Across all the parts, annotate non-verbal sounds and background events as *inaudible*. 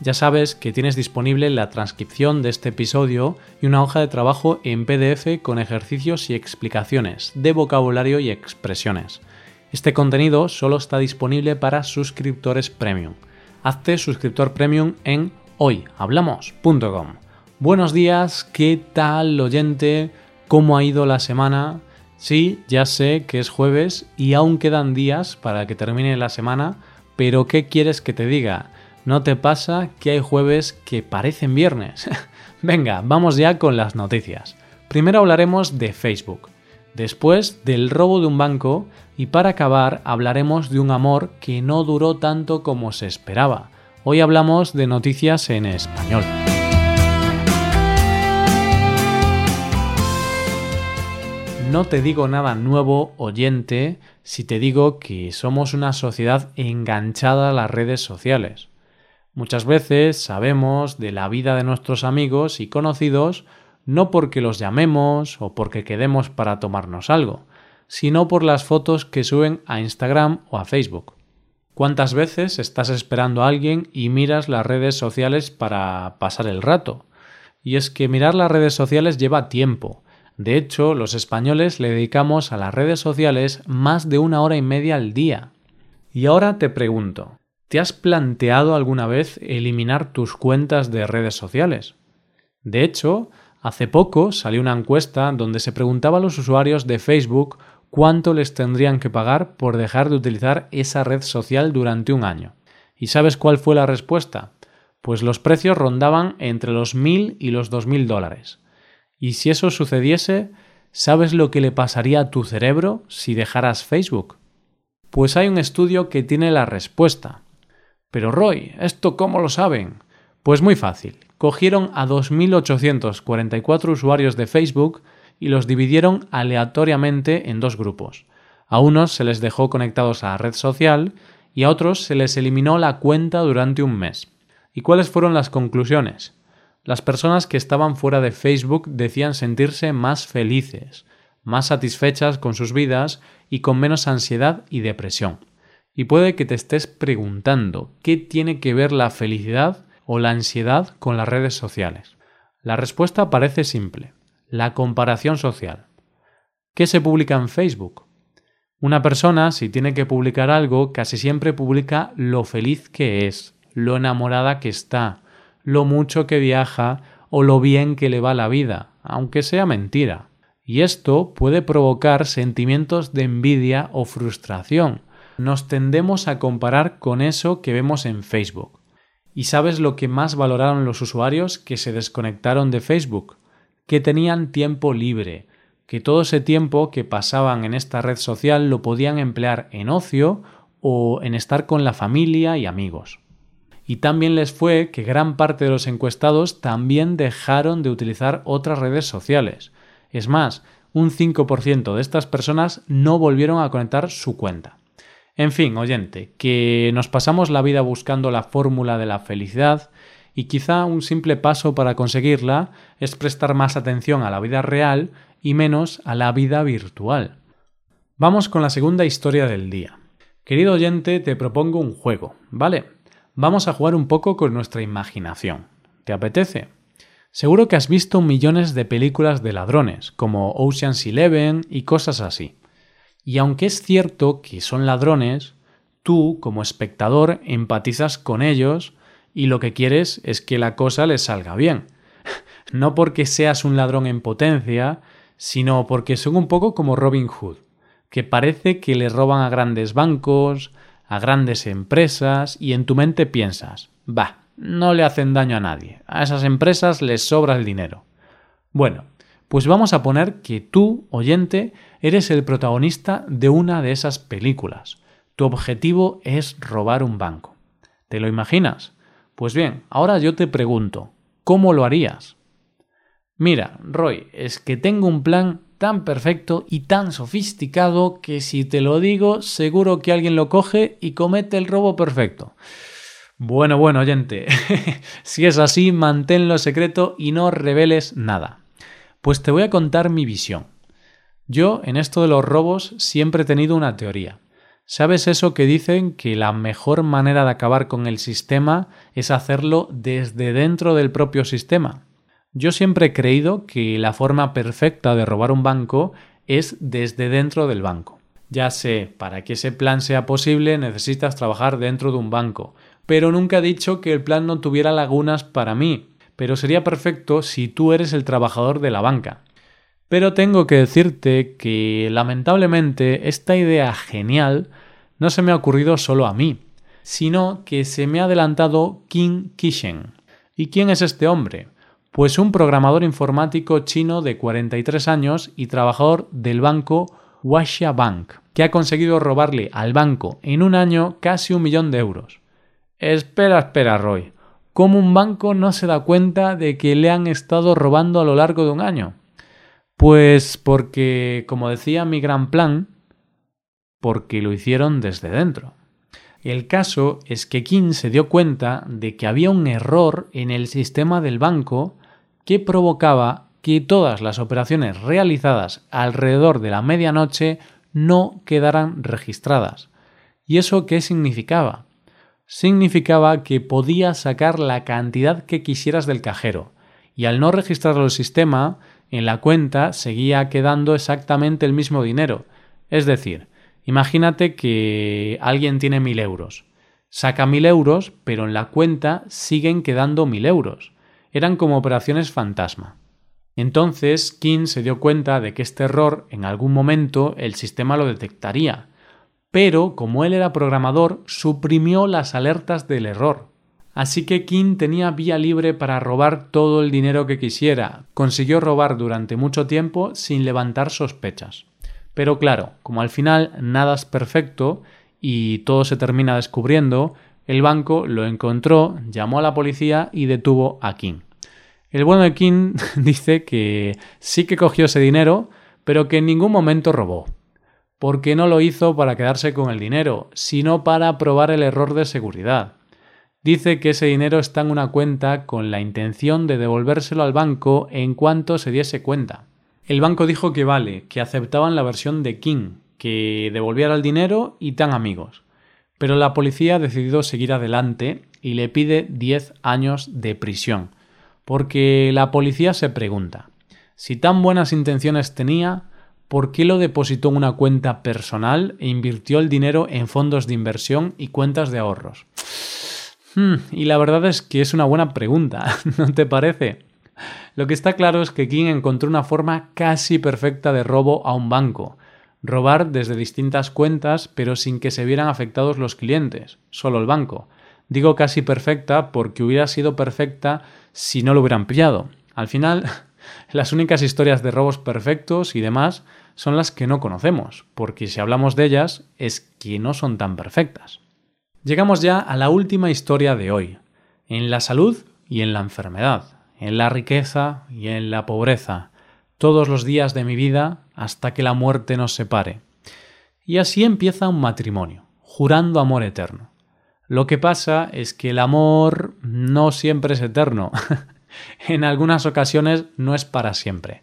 ya sabes que tienes disponible la transcripción de este episodio y una hoja de trabajo en PDF con ejercicios y explicaciones de vocabulario y expresiones. Este contenido solo está disponible para suscriptores premium. Hazte suscriptor premium en hoyhablamos.com. Buenos días, ¿qué tal oyente? ¿Cómo ha ido la semana? Sí, ya sé que es jueves y aún quedan días para que termine la semana, pero ¿qué quieres que te diga? ¿No te pasa que hay jueves que parecen viernes? *laughs* Venga, vamos ya con las noticias. Primero hablaremos de Facebook, después del robo de un banco y para acabar hablaremos de un amor que no duró tanto como se esperaba. Hoy hablamos de noticias en español. No te digo nada nuevo, oyente, si te digo que somos una sociedad enganchada a las redes sociales. Muchas veces sabemos de la vida de nuestros amigos y conocidos no porque los llamemos o porque quedemos para tomarnos algo, sino por las fotos que suben a Instagram o a Facebook. ¿Cuántas veces estás esperando a alguien y miras las redes sociales para pasar el rato? Y es que mirar las redes sociales lleva tiempo. De hecho, los españoles le dedicamos a las redes sociales más de una hora y media al día. Y ahora te pregunto, ¿Te has planteado alguna vez eliminar tus cuentas de redes sociales? De hecho, hace poco salió una encuesta donde se preguntaba a los usuarios de Facebook cuánto les tendrían que pagar por dejar de utilizar esa red social durante un año. ¿Y sabes cuál fue la respuesta? Pues los precios rondaban entre los mil y los dos mil dólares. Y si eso sucediese, ¿sabes lo que le pasaría a tu cerebro si dejaras Facebook? Pues hay un estudio que tiene la respuesta. Pero Roy, ¿esto cómo lo saben? Pues muy fácil. Cogieron a 2.844 usuarios de Facebook y los dividieron aleatoriamente en dos grupos. A unos se les dejó conectados a la red social y a otros se les eliminó la cuenta durante un mes. ¿Y cuáles fueron las conclusiones? Las personas que estaban fuera de Facebook decían sentirse más felices, más satisfechas con sus vidas y con menos ansiedad y depresión. Y puede que te estés preguntando qué tiene que ver la felicidad o la ansiedad con las redes sociales. La respuesta parece simple, la comparación social. ¿Qué se publica en Facebook? Una persona, si tiene que publicar algo, casi siempre publica lo feliz que es, lo enamorada que está, lo mucho que viaja o lo bien que le va la vida, aunque sea mentira. Y esto puede provocar sentimientos de envidia o frustración, nos tendemos a comparar con eso que vemos en Facebook. ¿Y sabes lo que más valoraron los usuarios que se desconectaron de Facebook? Que tenían tiempo libre, que todo ese tiempo que pasaban en esta red social lo podían emplear en ocio o en estar con la familia y amigos. Y también les fue que gran parte de los encuestados también dejaron de utilizar otras redes sociales. Es más, un 5% de estas personas no volvieron a conectar su cuenta. En fin, oyente, que nos pasamos la vida buscando la fórmula de la felicidad y quizá un simple paso para conseguirla es prestar más atención a la vida real y menos a la vida virtual. Vamos con la segunda historia del día. Querido oyente, te propongo un juego, ¿vale? Vamos a jugar un poco con nuestra imaginación. ¿Te apetece? Seguro que has visto millones de películas de ladrones, como Ocean's Eleven y cosas así. Y aunque es cierto que son ladrones, tú, como espectador, empatizas con ellos y lo que quieres es que la cosa les salga bien. *laughs* no porque seas un ladrón en potencia, sino porque son un poco como Robin Hood, que parece que le roban a grandes bancos, a grandes empresas, y en tu mente piensas, va, no le hacen daño a nadie, a esas empresas les sobra el dinero. Bueno, pues vamos a poner que tú, oyente, eres el protagonista de una de esas películas. Tu objetivo es robar un banco. ¿Te lo imaginas? Pues bien, ahora yo te pregunto, ¿cómo lo harías? Mira, Roy, es que tengo un plan tan perfecto y tan sofisticado que si te lo digo seguro que alguien lo coge y comete el robo perfecto. Bueno, bueno, oyente, *laughs* si es así, manténlo secreto y no reveles nada. Pues te voy a contar mi visión. Yo, en esto de los robos, siempre he tenido una teoría. ¿Sabes eso que dicen que la mejor manera de acabar con el sistema es hacerlo desde dentro del propio sistema? Yo siempre he creído que la forma perfecta de robar un banco es desde dentro del banco. Ya sé, para que ese plan sea posible necesitas trabajar dentro de un banco, pero nunca he dicho que el plan no tuviera lagunas para mí, pero sería perfecto si tú eres el trabajador de la banca. Pero tengo que decirte que lamentablemente esta idea genial no se me ha ocurrido solo a mí, sino que se me ha adelantado King Kishen. ¿Y quién es este hombre? Pues un programador informático chino de 43 años y trabajador del banco Washa Bank, que ha conseguido robarle al banco en un año casi un millón de euros. Espera, espera, Roy. ¿Cómo un banco no se da cuenta de que le han estado robando a lo largo de un año? Pues porque, como decía mi gran plan, porque lo hicieron desde dentro. El caso es que King se dio cuenta de que había un error en el sistema del banco que provocaba que todas las operaciones realizadas alrededor de la medianoche no quedaran registradas. ¿Y eso qué significaba? Significaba que podías sacar la cantidad que quisieras del cajero, y al no registrarlo el sistema, en la cuenta seguía quedando exactamente el mismo dinero. Es decir, imagínate que alguien tiene mil euros. Saca mil euros, pero en la cuenta siguen quedando mil euros eran como operaciones fantasma. Entonces, King se dio cuenta de que este error en algún momento el sistema lo detectaría, pero como él era programador, suprimió las alertas del error. Así que King tenía vía libre para robar todo el dinero que quisiera. Consiguió robar durante mucho tiempo sin levantar sospechas. Pero claro, como al final nada es perfecto y todo se termina descubriendo, el banco lo encontró, llamó a la policía y detuvo a King. El bueno de King *laughs* dice que sí que cogió ese dinero, pero que en ningún momento robó. Porque no lo hizo para quedarse con el dinero, sino para probar el error de seguridad. Dice que ese dinero está en una cuenta con la intención de devolvérselo al banco en cuanto se diese cuenta. El banco dijo que vale, que aceptaban la versión de King, que devolviera el dinero y tan amigos. Pero la policía ha decidido seguir adelante y le pide 10 años de prisión, porque la policía se pregunta, si tan buenas intenciones tenía, ¿por qué lo depositó en una cuenta personal e invirtió el dinero en fondos de inversión y cuentas de ahorros? Hmm, y la verdad es que es una buena pregunta, *laughs* ¿no te parece? Lo que está claro es que King encontró una forma casi perfecta de robo a un banco, robar desde distintas cuentas pero sin que se vieran afectados los clientes, solo el banco. Digo casi perfecta porque hubiera sido perfecta si no lo hubieran pillado. Al final, *laughs* las únicas historias de robos perfectos y demás son las que no conocemos, porque si hablamos de ellas es que no son tan perfectas. Llegamos ya a la última historia de hoy, en la salud y en la enfermedad, en la riqueza y en la pobreza, todos los días de mi vida hasta que la muerte nos separe. Y así empieza un matrimonio, jurando amor eterno. Lo que pasa es que el amor no siempre es eterno. *laughs* en algunas ocasiones no es para siempre.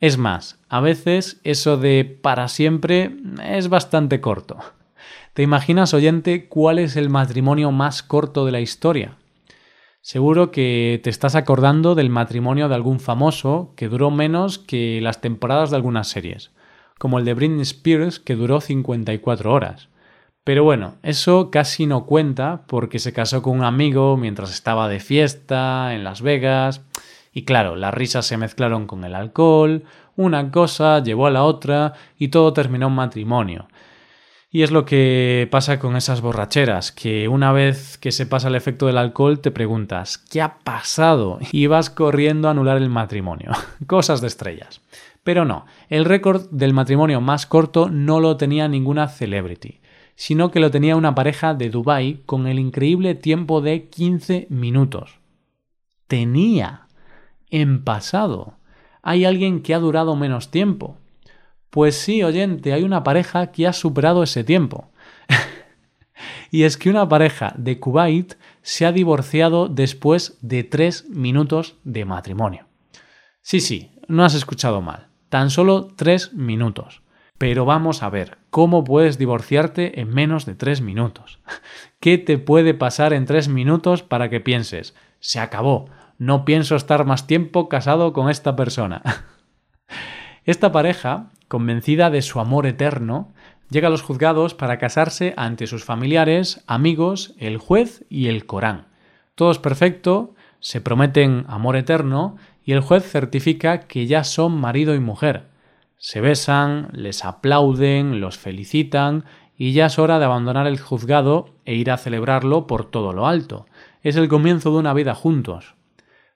Es más, a veces eso de para siempre es bastante corto. ¿Te imaginas, oyente, cuál es el matrimonio más corto de la historia? Seguro que te estás acordando del matrimonio de algún famoso que duró menos que las temporadas de algunas series, como el de Britney Spears que duró 54 horas. Pero bueno, eso casi no cuenta porque se casó con un amigo mientras estaba de fiesta en Las Vegas y claro, las risas se mezclaron con el alcohol, una cosa llevó a la otra y todo terminó en matrimonio. Y es lo que pasa con esas borracheras, que una vez que se pasa el efecto del alcohol te preguntas, ¿qué ha pasado? Y vas corriendo a anular el matrimonio. *laughs* Cosas de estrellas. Pero no, el récord del matrimonio más corto no lo tenía ninguna celebrity, sino que lo tenía una pareja de Dubai con el increíble tiempo de 15 minutos. Tenía. En pasado. hay alguien que ha durado menos tiempo. Pues sí, oyente, hay una pareja que ha superado ese tiempo. *laughs* y es que una pareja de Kuwait se ha divorciado después de tres minutos de matrimonio. Sí, sí, no has escuchado mal. Tan solo tres minutos. Pero vamos a ver, ¿cómo puedes divorciarte en menos de tres minutos? *laughs* ¿Qué te puede pasar en tres minutos para que pienses, se acabó, no pienso estar más tiempo casado con esta persona? *laughs* Esta pareja convencida de su amor eterno, llega a los juzgados para casarse ante sus familiares, amigos, el juez y el Corán. Todo es perfecto, se prometen amor eterno y el juez certifica que ya son marido y mujer. Se besan, les aplauden, los felicitan y ya es hora de abandonar el juzgado e ir a celebrarlo por todo lo alto. Es el comienzo de una vida juntos.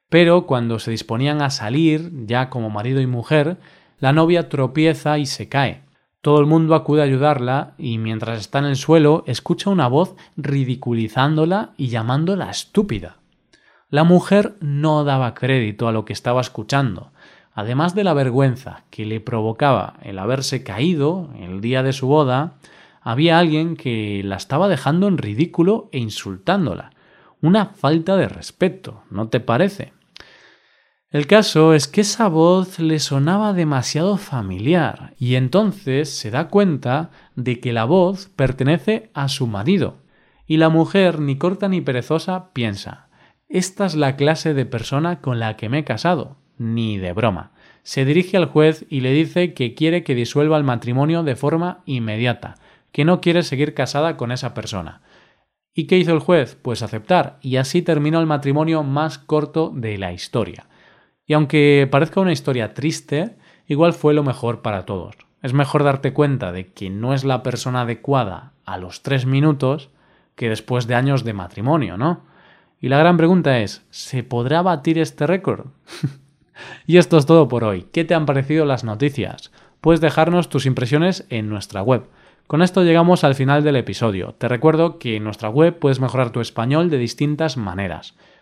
Pero cuando se disponían a salir, ya como marido y mujer, la novia tropieza y se cae. Todo el mundo acude a ayudarla y mientras está en el suelo escucha una voz ridiculizándola y llamándola estúpida. La mujer no daba crédito a lo que estaba escuchando. Además de la vergüenza que le provocaba el haberse caído el día de su boda, había alguien que la estaba dejando en ridículo e insultándola. Una falta de respeto, ¿no te parece? El caso es que esa voz le sonaba demasiado familiar y entonces se da cuenta de que la voz pertenece a su marido. Y la mujer, ni corta ni perezosa, piensa, esta es la clase de persona con la que me he casado. Ni de broma. Se dirige al juez y le dice que quiere que disuelva el matrimonio de forma inmediata, que no quiere seguir casada con esa persona. ¿Y qué hizo el juez? Pues aceptar, y así terminó el matrimonio más corto de la historia. Y aunque parezca una historia triste, igual fue lo mejor para todos. Es mejor darte cuenta de que no es la persona adecuada a los tres minutos que después de años de matrimonio, ¿no? Y la gran pregunta es, ¿se podrá batir este récord? *laughs* y esto es todo por hoy. ¿Qué te han parecido las noticias? Puedes dejarnos tus impresiones en nuestra web. Con esto llegamos al final del episodio. Te recuerdo que en nuestra web puedes mejorar tu español de distintas maneras.